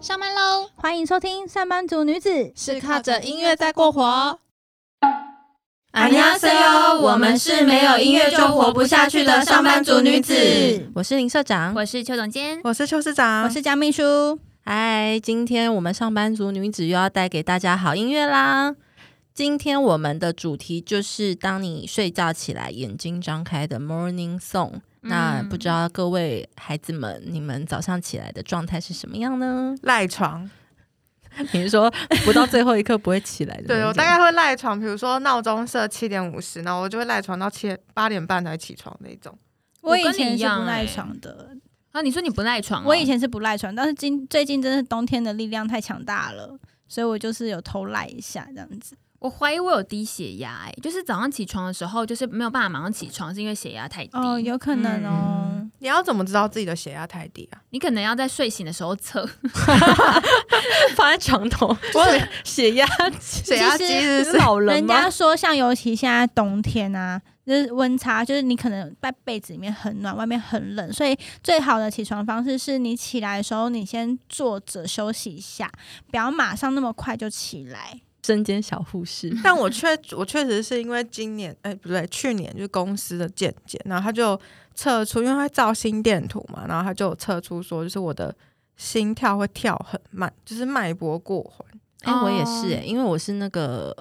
上班喽。欢迎收听上班族女子是靠着音乐在过活。I'm not say oh，我们是没有音乐就活不下去的上班族女子。我是林社长。我是邱总监。我是邱市长。我是江秘书。嗨今天我们上班族女子又要带给大家好音乐啦。今天我们的主题就是当你睡觉起来眼睛张开的 morning song 那不知道各位孩子们，你们早上起来的状态是什么样呢？赖床，你是说不到最后一刻不会起来的？对我大概会赖床，比如说闹钟设七点五十，然后我就会赖床到七八点半才起床那种。我以前是不赖床的啊！你说你不赖床？我以前是不赖床，但是今最近真的冬天的力量太强大了，所以我就是有偷赖一下这样子。我怀疑我有低血压，哎，就是早上起床的时候，就是没有办法马上起床，是因为血压太低。哦，有可能哦。你要怎么知道自己的血压太低啊？你可能要在睡醒的时候测，放在床头。我 血压血压机是老人人家说，像尤其现在冬天啊，就是温差，就是你可能在被子里面很暖，外面很冷，所以最好的起床方式是你起来的时候，你先坐着休息一下，不要马上那么快就起来。身兼小护士，但我确我确实是因为今年哎不对，去年就是公司的健检，然后他就测出，因为他照心电图嘛，然后他就测出说，就是我的心跳会跳很慢，就是脉搏过缓。哎，我也是哎，因为我是那个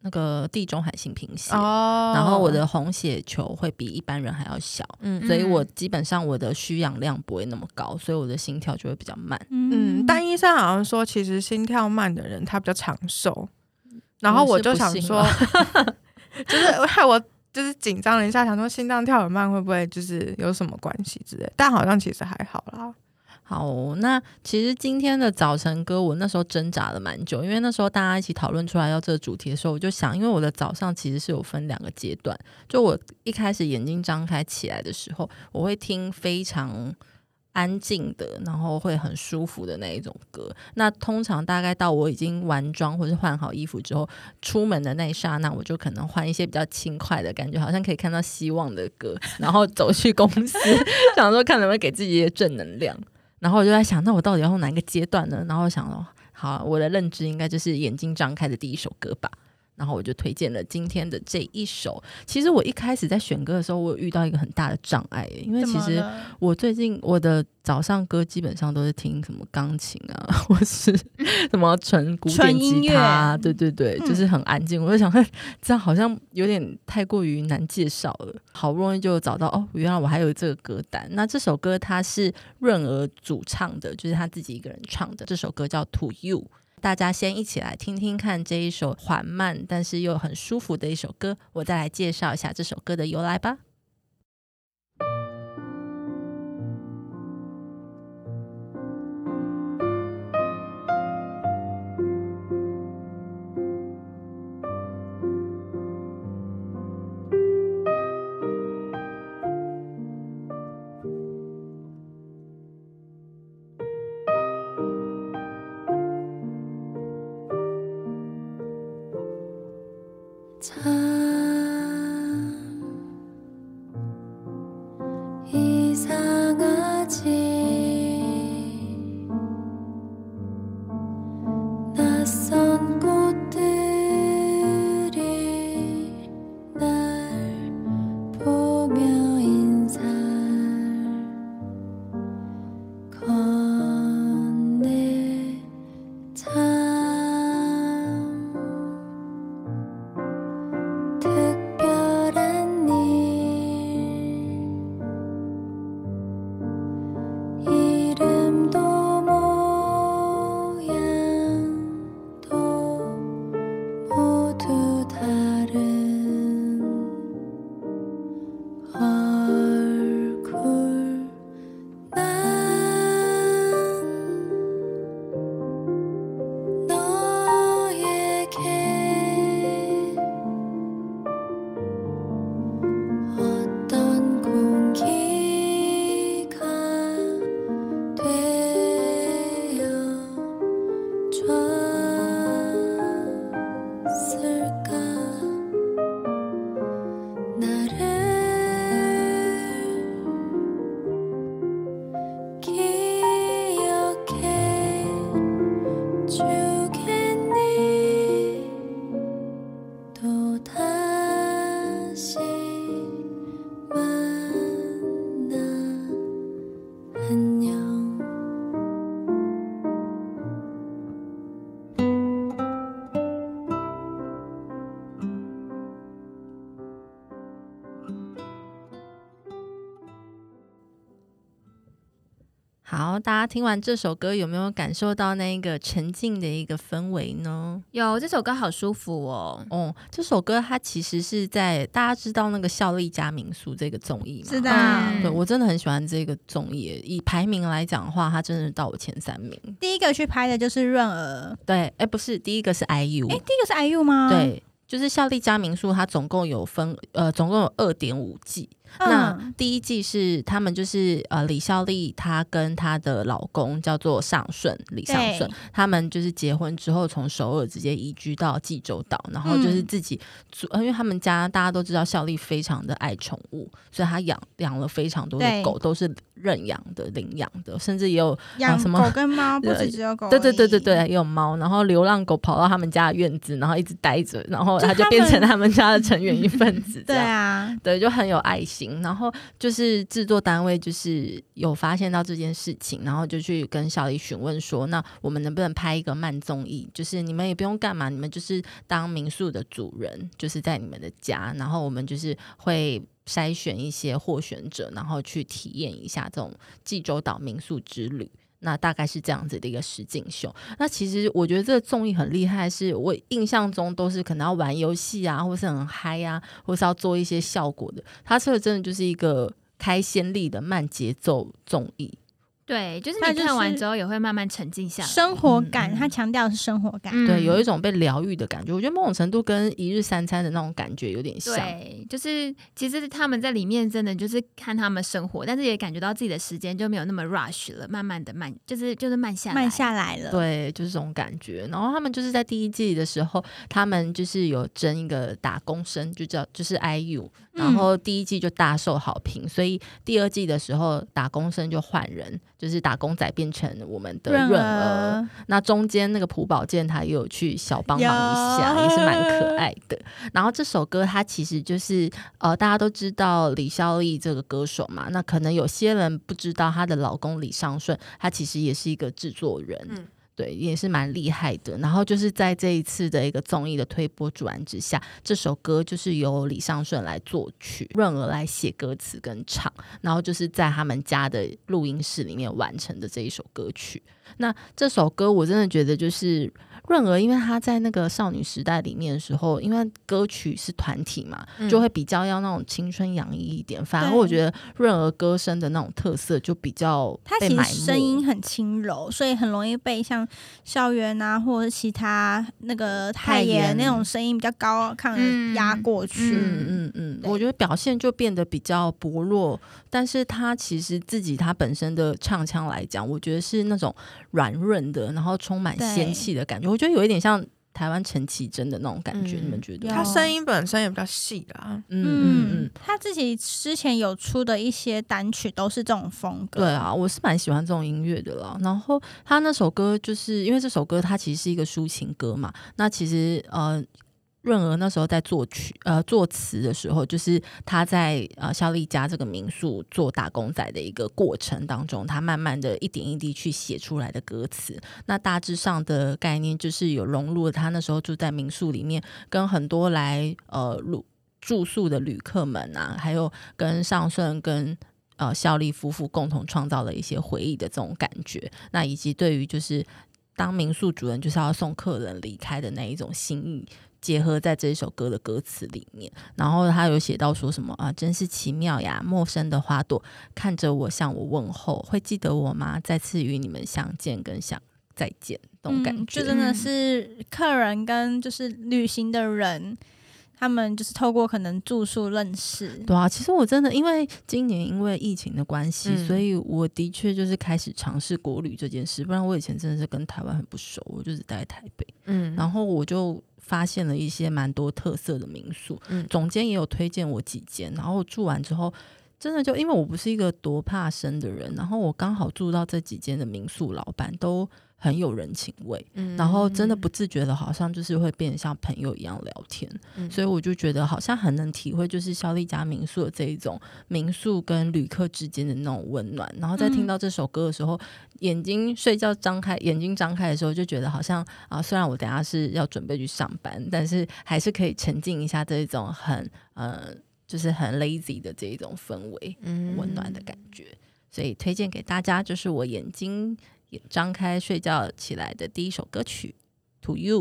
那个地中海性贫血，然后我的红血球会比一般人还要小，嗯，所以我基本上我的需氧量不会那么高，所以我的心跳就会比较慢。嗯，但医生好像说，其实心跳慢的人他比较长寿。然后我就想说，就是害我就是紧张了一下，想说心脏跳很慢会不会就是有什么关系之类，但好像其实还好啦。好，那其实今天的早晨歌，我那时候挣扎了蛮久，因为那时候大家一起讨论出来要这个主题的时候，我就想，因为我的早上其实是有分两个阶段，就我一开始眼睛张开起来的时候，我会听非常。安静的，然后会很舒服的那一种歌。那通常大概到我已经完妆或是换好衣服之后，出门的那一刹那，我就可能换一些比较轻快的感觉，好像可以看到希望的歌，然后走去公司，想说看能不能给自己一些正能量。然后我就在想，那我到底要用哪个阶段呢？然后想说，好，我的认知应该就是眼睛张开的第一首歌吧。然后我就推荐了今天的这一首。其实我一开始在选歌的时候，我有遇到一个很大的障碍，因为其实我最近我的早上歌基本上都是听什么钢琴啊，或是什么纯古典吉他，对对对，就是很安静。我就想，这样好像有点太过于难介绍了。好不容易就找到哦，原来我还有这个歌单。那这首歌它是润儿主唱的，就是他自己一个人唱的。这首歌叫《To You》。大家先一起来听听看这一首缓慢但是又很舒服的一首歌，我再来介绍一下这首歌的由来吧。 이상하지. 大家听完这首歌，有没有感受到那个沉静的一个氛围呢？有这首歌好舒服哦。哦，这首歌它其实是在大家知道那个效力家民宿这个综艺吗？是的，嗯对我真的很喜欢这个综艺，以排名来讲的话，它真的到我前三名。第一个去拍的就是润儿，对，哎，不是，第一个是 IU，哎，第一个是 IU 吗？，对，就是效力家民宿，它总共有分呃，总共有二点五季。嗯。那第一季是他们就是呃李孝利她跟她的老公叫做尚顺李尚顺，他们就是结婚之后从首尔直接移居到济州岛，然后就是嗯。自己组，呃因为他们家大家都知道孝利非常的爱宠物，所以他养养了非常多的狗，都是认养的、领养的，甚至也有养什么狗跟猫 不止只有狗对对对对对，也有猫，然后流浪狗跑到他们家的院子，然后一直待着，然后他它就变成他们家的成员一份子，对。啊，对，就很有爱心。然后就是制作单位就是有发现到这件事情，然后就去跟小李询问说，那我们能不能拍一个慢综艺？就是你们也不用干嘛，你们就是当民宿的主人，就是在你们的家，然后我们就是会。筛选一些获选者，然后去体验一下这种济州岛民宿之旅。那大概是这样子的一个实景秀。那其实我觉得这个综艺很厉害，是我印象中都是可能要玩游戏啊，或是很嗨啊，或是要做一些效果的。它这个真的就是一个开先例的慢节奏综艺。对，就是你看完之后也会慢慢沉浸下来。生活感，他强调的是生活感，嗯对，有一种被疗愈的感觉。我觉得某种程度跟一日三餐的那种感觉有点像。对，就是其实他们在里面真的就是看他们生活，但是也感觉到自己的时间就没有那么 rush 了，慢慢的慢，就是就是慢下来，慢下来了，对，就是这种感觉。然后他们就是在第一季的时候，他们就是有争一个打工生，就叫就是 IU，然嗯后第一季就大受好评，所以第二季的时候打工生就换人，就是打工仔变成我们的润润儿。那中间那个朴宝剑他也有去小帮忙一下，也是蛮可爱的。然后这首歌它其实就是呃，大家都知道李孝利这个歌手嘛，那可能有些人不知道她的老公李尚顺，他其实也是一个制作人。嗯对，也是蛮厉害的。然后就是在这一次的一个综艺的推波助澜之下，这首歌就是由李尚顺来作曲，润儿来写歌词跟唱，然后就是在他们家的录音室里面完成的这一首歌曲。那这首歌我真的觉得就是润儿，因为她在那个少女时代里面的时候，因为歌曲是团体嘛，嗯就会比较要那种青春洋溢一点。反而我觉得润儿歌声的那种特色就比较他其实声音很轻柔，所以很容易被像校园啊，或者是其他那个太太妍妍那种声音比较高亢压过去。嗯嗯嗯，对我觉得表现就变得比较薄弱，但是她其实自己她本身的唱腔来讲，我觉得是那种软润的，然后充满仙气的感觉，我觉得有一点像台湾陈绮贞的那种感觉，嗯你们觉得？有他声音本身也比较细啦。嗯嗯嗯。他自己之前有出的一些单曲都是这种风格。对啊，我是蛮喜欢这种音乐的啦。然后他那首歌，就是因为这首歌它其实是一个抒情歌嘛。那其实呃，润儿那时候在作曲呃作词的时候，就是他在呃肖丽家这个民宿做打工仔的一个过程当中，他慢慢的一点一滴去写出来的歌词。那大致上的概念就是有融入了他那时候住在民宿里面，跟很多来呃住住宿的旅客们啊，还有跟尚顺跟呃效力夫妇共同创造了一些回忆的这种感觉。那以及对于就是当民宿主人就是要送客人离开的那一种心意。结合在这一首歌的歌词里面，然后他有写到说什么啊，真是奇妙呀！陌生的花朵看着我，向我问候，会记得我吗？再次与你们相见，跟想再见，这种感嗯，觉。就真的嗯是客人跟就是旅行的人，他们就是透过可能住宿认识。对啊，其实我真的因为今年因为疫情的关系，嗯所以我的确就是开始尝试国旅这件事。不然我以前真的是跟台湾很不熟，我就只待在台北，嗯然后我就发现了一些蛮多特色的民宿。嗯总监也有推荐我几间，然后住完之后。真的就因为我不是一个多怕生的人，然后我刚好住到这几间的民宿，老板都很有人情味，嗯然后真的不自觉的，好像就是会变得像朋友一样聊天，嗯所以我就觉得好像很能体会，就是肖丽家民宿的这一种民宿跟旅客之间的那种温暖。然后在听到这首歌的时候，眼睛睡觉张开，眼睛张开的时候，就觉得好像啊，虽然我等下是要准备去上班，但是还是可以沉浸一下这一种很呃，就是很 lazy 的这一种氛围。嗯温暖的感觉。所以推荐给大家，就是我眼睛张开睡觉起来的第一首歌曲《To You》。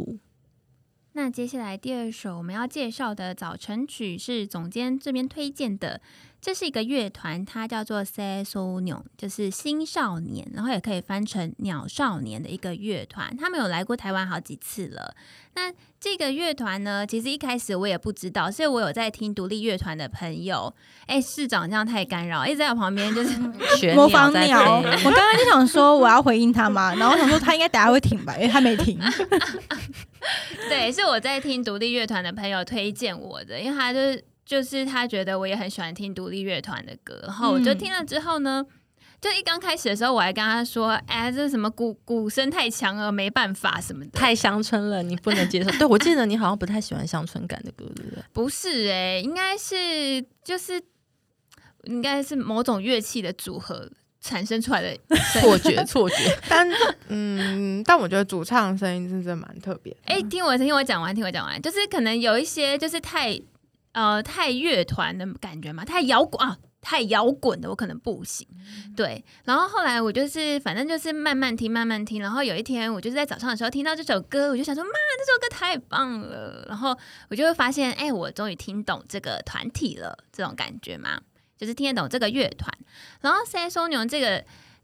那接下来第二首我们要介绍的早晨曲是总监这边推荐的。这是一个乐团，它叫做 Sesonio，就是新少年，然后也可以翻成鸟少年的一个乐团。他们有来过台湾好几次了。那这个乐团呢，其实一开始我也不知道，所以我有在听独立乐团的朋友。哎，市长这样太干扰，一直在我旁边就是 模仿鸟。我刚刚就想说我要回应他嘛，然后想说他应该等下会停吧，因为他没停。对，是我在听独立乐团的朋友推荐我的，因为他就是。就是他觉得我也很喜欢听独立乐团的歌，然后我就听了之后呢，就一刚开始的时候，我还跟他说：“哎，这什么鼓鼓声太强了，没办法什么的，太乡村了，你不能接受。”对，我记得你好像不太喜欢乡村感的歌，对不对？不是哎，应该是就是应该是某种乐器的组合产生出来的错觉，错觉。但嗯，但我觉得主唱的声音真的蛮特别。哎，听我听我讲完，听我讲完，就是可能有一些就是太。呃，太乐团的感觉嘛，太摇滚啊，太摇滚的我可能不行。对，然后后来我就是反正就是慢慢听，慢慢听。然后有一天我就是在早上的时候听到这首歌，我就想说，妈，这首歌太棒了。然后我就会发现，哎，我终于听懂这个团体了，这种感觉嘛，就是听得懂这个乐团。然后 a s o n 这个。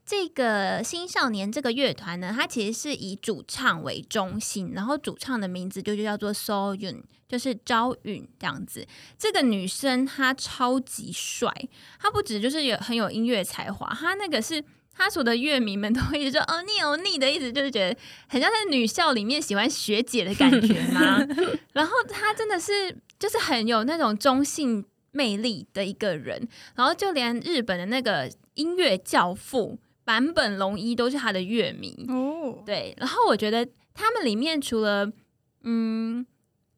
这个新少年这个乐团呢，它其实是以主唱为中心，然后主唱的名字就就叫做 So Yun，就是朝允这样子。这个女生她超级帅，她不止就是有很有音乐才华，她那个是她所的乐迷们都会一直说哦你哦你的意思就是觉得很像在女校里面喜欢学姐的感觉吗？然后她真的是就是很有那种中性魅力的一个人，然后就连日本的那个音乐教父。坂本龙一都是他的乐迷哦，对，然后我觉得他们里面除了嗯，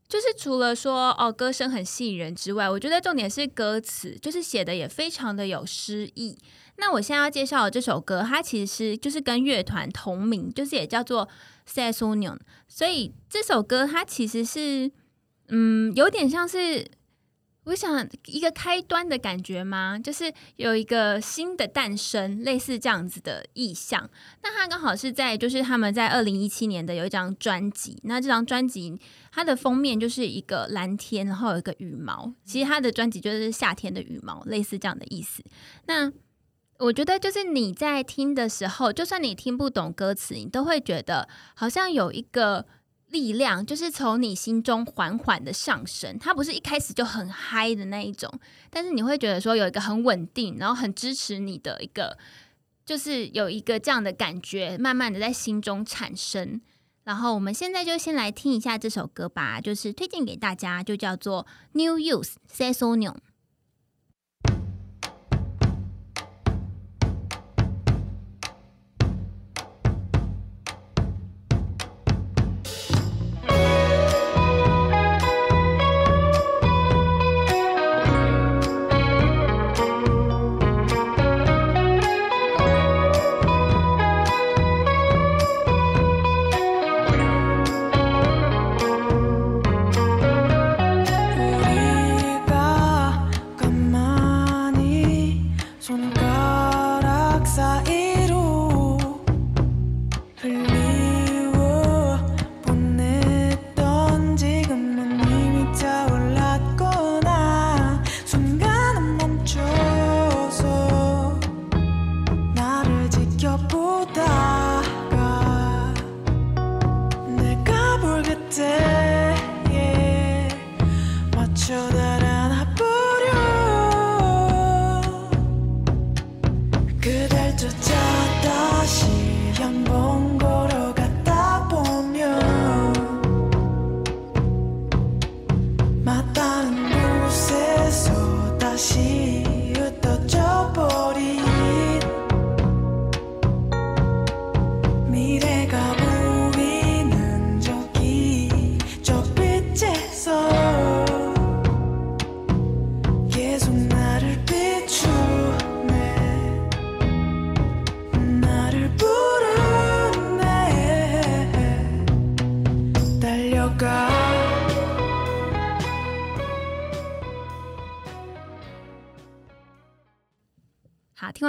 就是除了说哦歌声很吸引人之外，我觉得重点是歌词，就是写的也非常的有诗意。那我现在要介绍的这首歌，它其实就是跟乐团同名，就是也叫做 s a s o n i o n 所以这首歌它其实是嗯，有点像是。我想一个开端的感觉吗？就是有一个新的诞生，类似这样子的意象。那它刚好是在，就是他们在二零一七年的有一张专辑。那这张专辑它的封面就是一个蓝天，然后有一个羽毛。其实它的专辑就是夏天的羽毛，类似这样的意思。那我觉得就是你在听的时候，就算你听不懂歌词，你都会觉得好像有一个。力量就是从你心中缓缓的上升，它不是一开始就很嗨的那一种，但是你会觉得说有一个很稳定，然后很支持你的一个，就是有一个这样的感觉，慢慢的在心中产生。然后我们现在就先来听一下这首歌吧，就是推荐给大家，就叫做 New Youth Saison。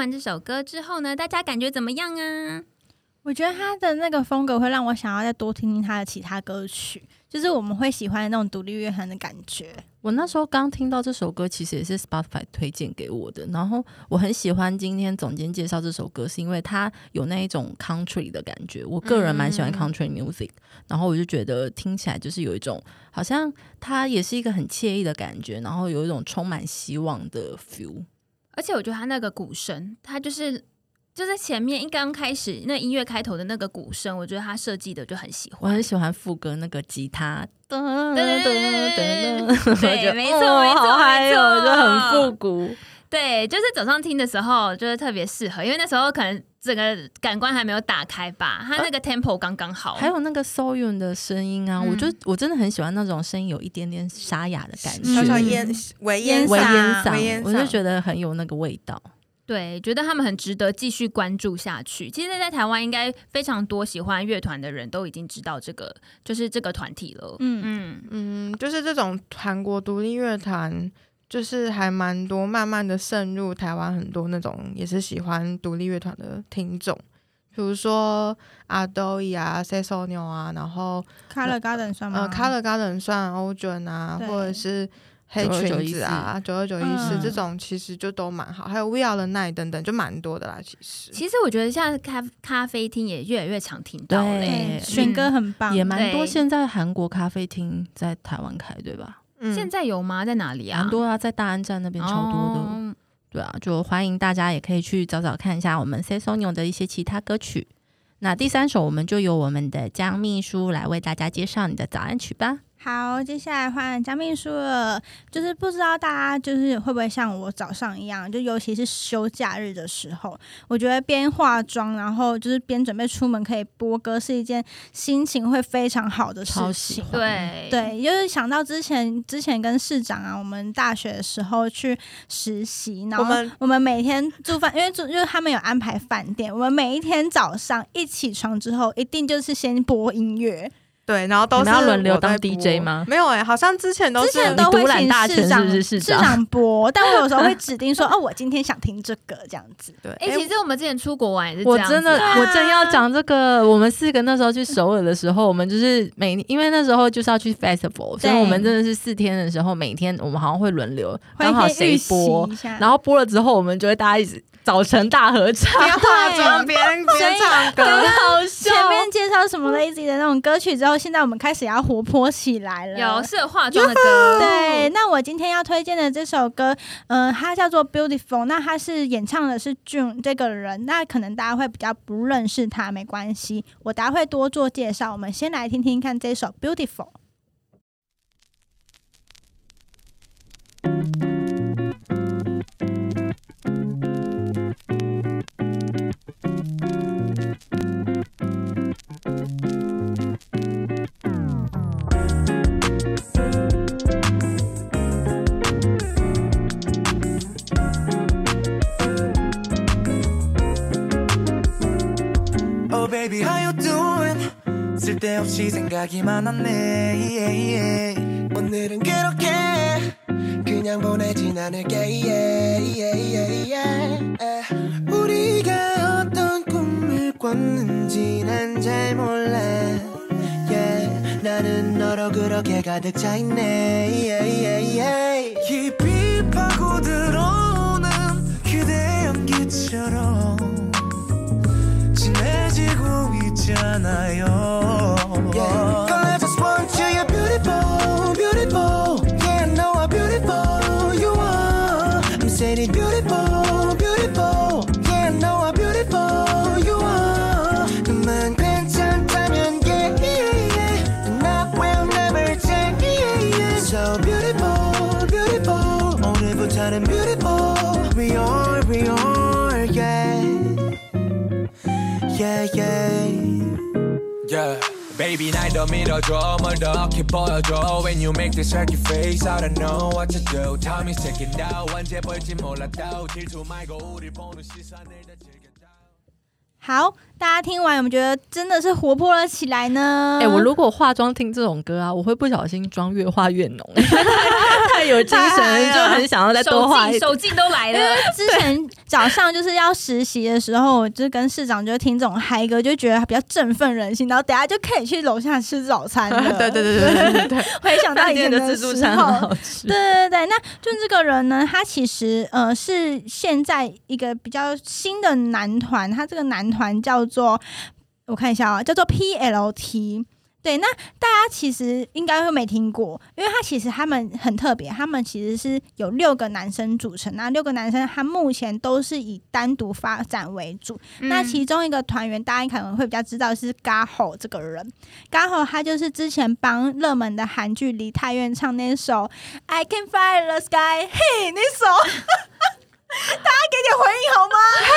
完这首歌之后呢，大家感觉怎么样啊？我觉得他的那个风格会让我想要再多听听他的其他歌曲，就是我们会喜欢那种独立乐团的感觉。我那时候刚听到这首歌，其实也是 Spotify 推荐给我的。然后我很喜欢今天总监介绍这首歌，是因为它有那一种 country 的感觉。我个人蛮喜欢 country music，然后我就觉得听起来就是有一种好像它也是一个很惬意的感觉，然后有一种充满希望的 feel。而且我觉得他那个鼓声，他就是就在前面一刚开始那音乐开头的那个鼓声，我觉得他设计的就很喜欢。我很喜欢副歌那个吉他，噔噔噔对噔噔，对没错哦没错好嗨没哦，错就很复古。对，就是早上听的时候，就是特别适合，因为那时候可能整个感官还没有打开吧，他那个 tempo 刚刚好。还有那个 So Yun 的声音啊，嗯我就我真的很喜欢那种声音有一点点沙哑的感嗯小小觉，烟微烟烟嗓我就觉得很有那个味道。对，觉得他们很值得继续关注下去。其实，在台湾应该非常多喜欢乐团的人都已经知道这个，就是这个团体了。嗯，嗯，嗯，就是这种韩国独立乐团，就是还蛮多，慢慢的渗入台湾很多那种也是喜欢独立乐团的听众，比如说阿兜伊啊、C S O 牛啊，然后 Color Garden 算吗？呃 Color Garden 算欧卷啊，或者是黑裙子啊、九二九一四嗯这种，其实就都蛮好，还有 We Are the Night 等等，就蛮多的啦。其实，其实我觉得像咖咖啡厅也越来越常听到对嘞。选歌很棒，也蛮多。现在韩国咖啡厅在台湾开，对吧？嗯现在有吗？在哪里啊？很多啊，在大安站那边超多的。哦对啊，就欢迎大家也可以去找找看一下我们 C S O N 的一些其他歌曲。那第三首，我们就由我们的江秘书来为大家介绍你的早安曲吧。好，接下来换江秘书了。就是不知道大家就是会不会像我早上一样，就尤其是休假日的时候，我觉得边化妆，然后就是边准备出门可以播歌，是一件心情会非常好的事情。对对，就是想到之前之前跟市长啊，我们大学的时候去实习，然后我们我们每天住饭，因为住就是他们有安排饭店，我们每一天早上一起床之后，一定就是先播音乐，对，然后都是轮流当 DJ 吗没有哎、好像之前都是之前都会你独揽请大权是市长不是市长长播，但我有时候会 指定说，哦，我今天想听这个这样子。对。哎、其实我们之前出国玩也是我真的，啊我正要讲这个。我们四个那时候去首尔的时候，我们就是每因为那时候就是要去 festival，所以我们真的是四天的时候，每天我们好像会轮流，会刚好谁播，然后播了之后，我们就会大家一起早晨大合唱，边化妆边边唱歌，好笑前面介绍什么 Lazy 的那种歌曲之后，现在我们开始要活泼起来了。有适合化妆的歌，对，那我今天要推荐的这首歌，嗯、它叫做《Beautiful》，那它是演唱的是 June 这个人，那可能大家会比较不认识他，没关系，我等下会多做介绍。我们先来听听看这首《Beautiful》。Baby how you doing 쓸데없이 생각이 많았네 yeah, yeah. 오늘은 그렇게 그냥 보내진 않을게 yeah, yeah, yeah, yeah. 우리가 어떤 꿈을 꿨는지 난 잘 몰라 yeah. 나는 너로 그렇게 가득 차 있네 yeah, yeah, yeah. 깊이 파고들어오는 그대 연기처럼 지고 있잖아요. Baby 날더 밀어줘 뭘더 어깨 보여줘 When you make this circle face I don't know what to do Time is ticking down 언제 볼지 몰라도 질투 말고 우릴 보는 시선을 다 즐겨줘 好， 大家听完有没有觉得真的是活泼了起来呢？哎、我如果化妆听这种歌啊，我会不小心妆越化越浓，太有精神了，就很想要再多 手画一劲手劲都来因为了，之前早上就是要实习的时候，我就跟市长就听这种嗨歌，就觉得比较振奋人心，然后等下就可以去楼下吃早餐了。对对对对对对对，回 想到以前的自助餐很。好吃。对对对，那就这个人呢，他其实呃是现在一个比较新的男团，他这个男团叫做我看一下啊，叫做 PLT。对，那大家其实应该会没听过，因为他其实他们很特别，他们其实是有六个男生组成，那六个男生他目前都是以单独发展为主。那其中一个团员，大家可能会比较知道是 Gaho 这个人。Gaho 他就是之前帮热门的韩剧《梨泰院》唱那首《I Can Fly the Sky》，嘿，那首。大家给点回应好吗？嘿，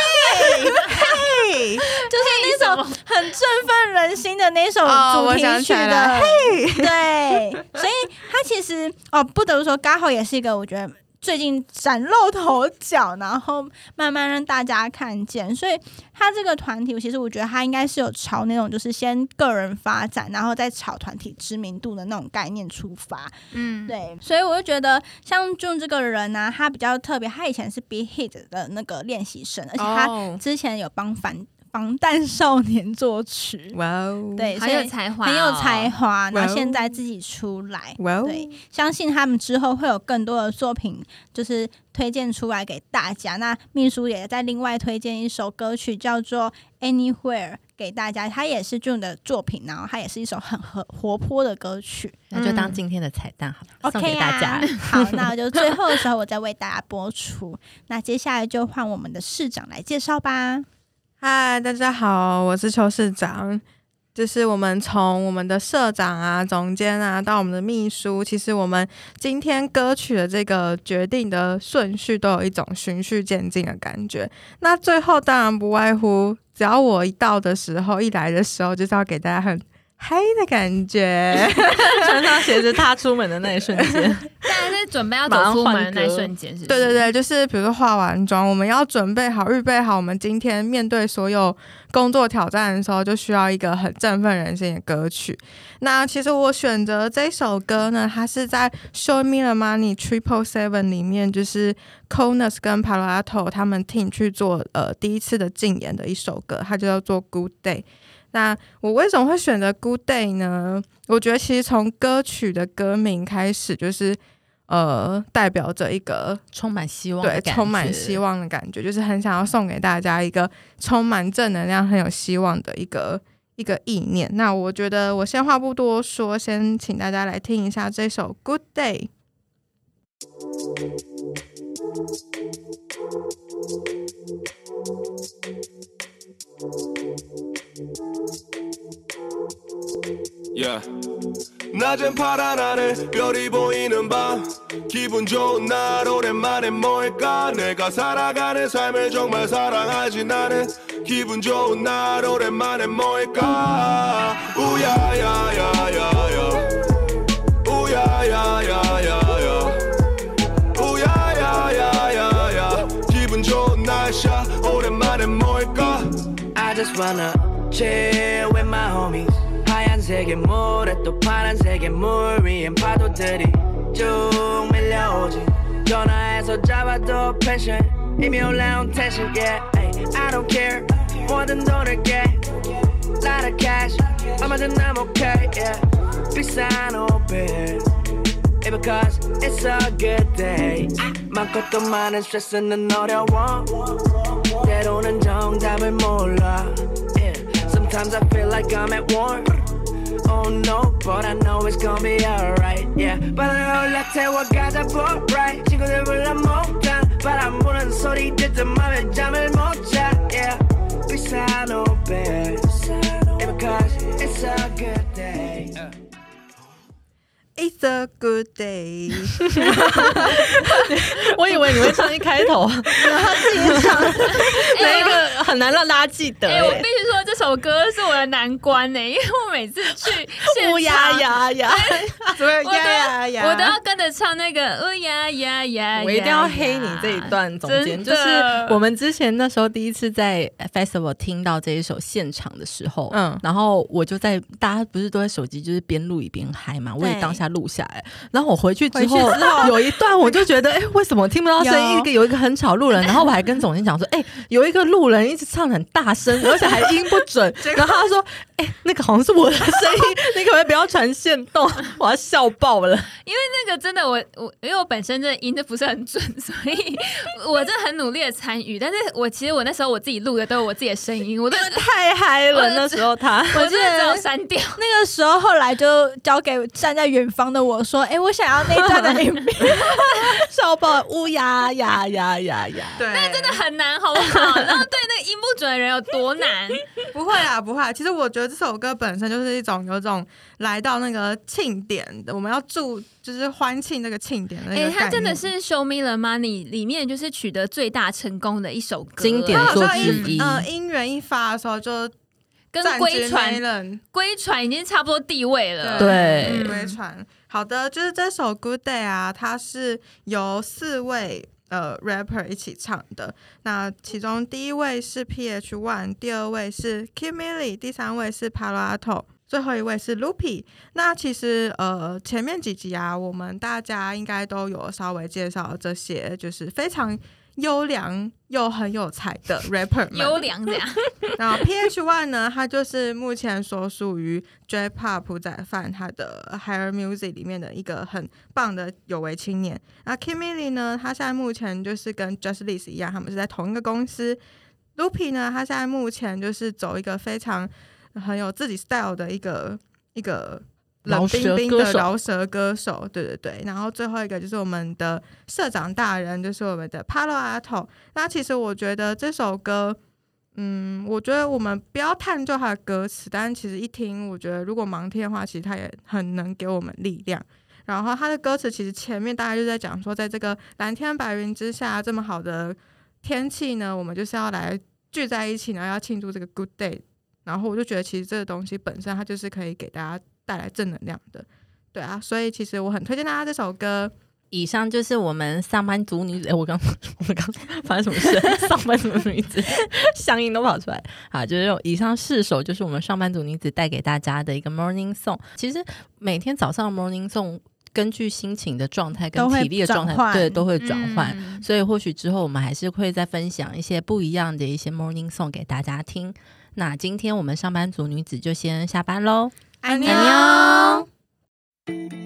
嘿，就是那首很振奋人心的那首主题曲的，嘿对，所以他其实哦，不得不说，Gaho 也是一个我觉得最近崭露头角，然后慢慢让大家看见。所以他这个团体，其实我觉得他应该是有朝那种就是先个人发展，然后再朝团体知名度的那种概念出发。嗯，对，所以我就觉得像 June 这个人呢、他比较特别，他以前是 Big Hit 的那个练习生，而且他哦之前有帮防防弹少年作曲。哇哦，对，很有才华哦，很有才华，然后现在自己出来，哇哦对，相信他们之后会有更多的作品，就是推荐出来给大家。那秘书也在另外推荐一首歌曲，叫做《Anywhere》给大家，它也是 June 的作品，然后它也是一首很活活泼的歌曲。那就当今天的彩蛋好了，送 OK 给大家。啊，好，那我就最后的时候我再为大家播出。那接下来就换我们的市长来介绍吧。嗨，大家好，我是邱市长。就是我们从我们的社长啊、总监啊，到我们的秘书，其实我们今天歌曲的这个决定的顺序都有一种循序渐进的感觉。那最后当然不外乎，只要我一到的时候，一来的时候，就是要给大家很嗨的感觉。穿上鞋子踏出门的那一瞬间，大家是准备要走出门的那一瞬间，是是？对对对，就是比如说化完妆，我们要准备好、预备好，我们今天面对所有工作挑战的时候，就需要一个很振奋人心的歌曲。那其实我选择这首歌呢，它是在《Show Me the Money Triple Seven》里面，就是 Conus 跟 Palato 他们 team 去做呃第一次的竞演的一首歌，它就叫做《Good Day》。那我为什么会选择《Good Day》呢？我觉得其实从歌曲的歌名开始，就是呃代表着一个充满希望对，充满希。望的感觉，就是很想要送给大家一个充满正能量、很有希望的一个一个意念。那我觉得我先话不多说，先请大家来听一下这首《Good Day》。 낮엔 파란 하늘 별이 보이는 밤. 기분 좋은 날 오랜만에 뭐 할까? 내가 살아가는 삶을 정말 사랑하지 나는. 기분 좋은 날 오랜만에 뭐 할까? 우야야야야야. 우야야야야야. 우야야야야야. 기분 좋은 날씨야 오랜만에 뭐 할까? I just wanna chill with my homies 하얀색의 물에 또 파란색의 물 위엔 파도들이 쭉 밀려오지 전화해서 잡아도 펜션 이미 올라온 텐션 yeah ay, I don't care 뭐든 돈을 get lot of cash 얼마든 I'm okay yeah 비싼 옷빛 Yeah, because it's a good day 많고 또 많은 스트레스는 어려워 때로는 정답을 몰라 yeah. Sometimes I feel like I'm at war Oh no, but I know it's gonna be alright yeah. 바다를 올라태워 가자 for right 친구들 불러 못한 바람 부는 소리 듣던 맘에 잠을 못자 yeah. 비싼 옷빛 Yeah, because it's a good day It's a good day。我以为你会唱一开头，然后自己唱，那一个很难让大家记得哎、我必须说，这首歌是我的难关呢、因为我每次去现乌场，鸦呀呀，怎么我呀呀呀？我都要跟着唱那个乌呀呀呀，我一定要黑你这一。段总监，就是我们之前那时候第一次在 festival 听到这一首现场的时候，嗯嗯，然后我就在大家不是都在手机就是边录一边嗨嘛，我也当下录下来，然后我回去之后 有一段我就觉得，哎、为什么听不到声音？有一个有一个很吵路人，然后我还跟总监讲说，哎、有一个路人一直唱得很大声，而且还音不准，然后他说，哎、那个好像是我的声音，你可不可以不要传线动？我要笑爆了。因为那个真的我我因为我本身真的音就不是很准，所以我真的很努力的参与。但是我其实我那时候我自己录的都有我自己的声音，我都太嗨了，那时候他。我真的只有删掉。那个时候后来就交给站在远方的我说：“哎、我想要那一段的 影片。笑爆乌鸦呀呀呀呀！对，那真的很难，好不好？然后对那个音不准的人有多难？不会啦，不会啦。其实我觉得这首歌本身就是一种有种来到那个庆典的，我们要祝就是欢庆这个庆典的那哎。他真的是《Show Me the Money》里面就是取得最大成功的一首歌，经典他好像作之一一呃音源一发的时候就跟占据归传没人归传已经差不多地位了。对嗯归传。好的，就是这首《Good Day》啊，它是由四位呃 rapper 一起唱的。那其中第一位是 PH One，第二位是 Kimili，第三位是 Palato。最后一位是 Loopy。那其实呃前面几集啊，我们大家应该都有稍微介绍这些，就是非常优良又很有才的 rapper 们。优良这样，然后 PH One 呢，它就是目前所属于 J Pop 仔饭它的 Higher Music 里面的一个很棒的有为青年。那 Kimili 呢，他现在目前就是跟 Justice 一样，他们是在同一个公司。Loopy 呢，他现在目前就是走一个非常很有自己 style 的一个一个冷饶冰冰的饶舌歌手，对对对。然后最后一个就是我们的社长大人，就是我们的 Palo Alto。那其实我觉得这首歌，嗯，我觉得我们不要探究它的歌词，但其实一听，我觉得如果盲听的话，其实它也很能给我们力量。然后它的歌词其实前面大家就在讲说，在这个蓝天白云之下这么好的天气呢，我们就是要来聚在一起，然后要庆祝这个 good day。然后我就觉得，其实这个东西本身它就是可以给大家带来正能量的，对啊。所以其实我很推荐大家这首歌。以上就是我们上班族女子，哎、我刚 我们刚发生什么事？上班族女子 乡音都跑出来啊！就是有以上四首，就是我们上班族女子带给大家的一个 morning song。其实每天早上 morning song，根据心情的状态跟体力的状态，对，都会转换。嗯所以或许之后我们还是会再分享一些不一样的一些 morning song 给大家听。那今天我们上班族女子就先下班喽，安妞安妞。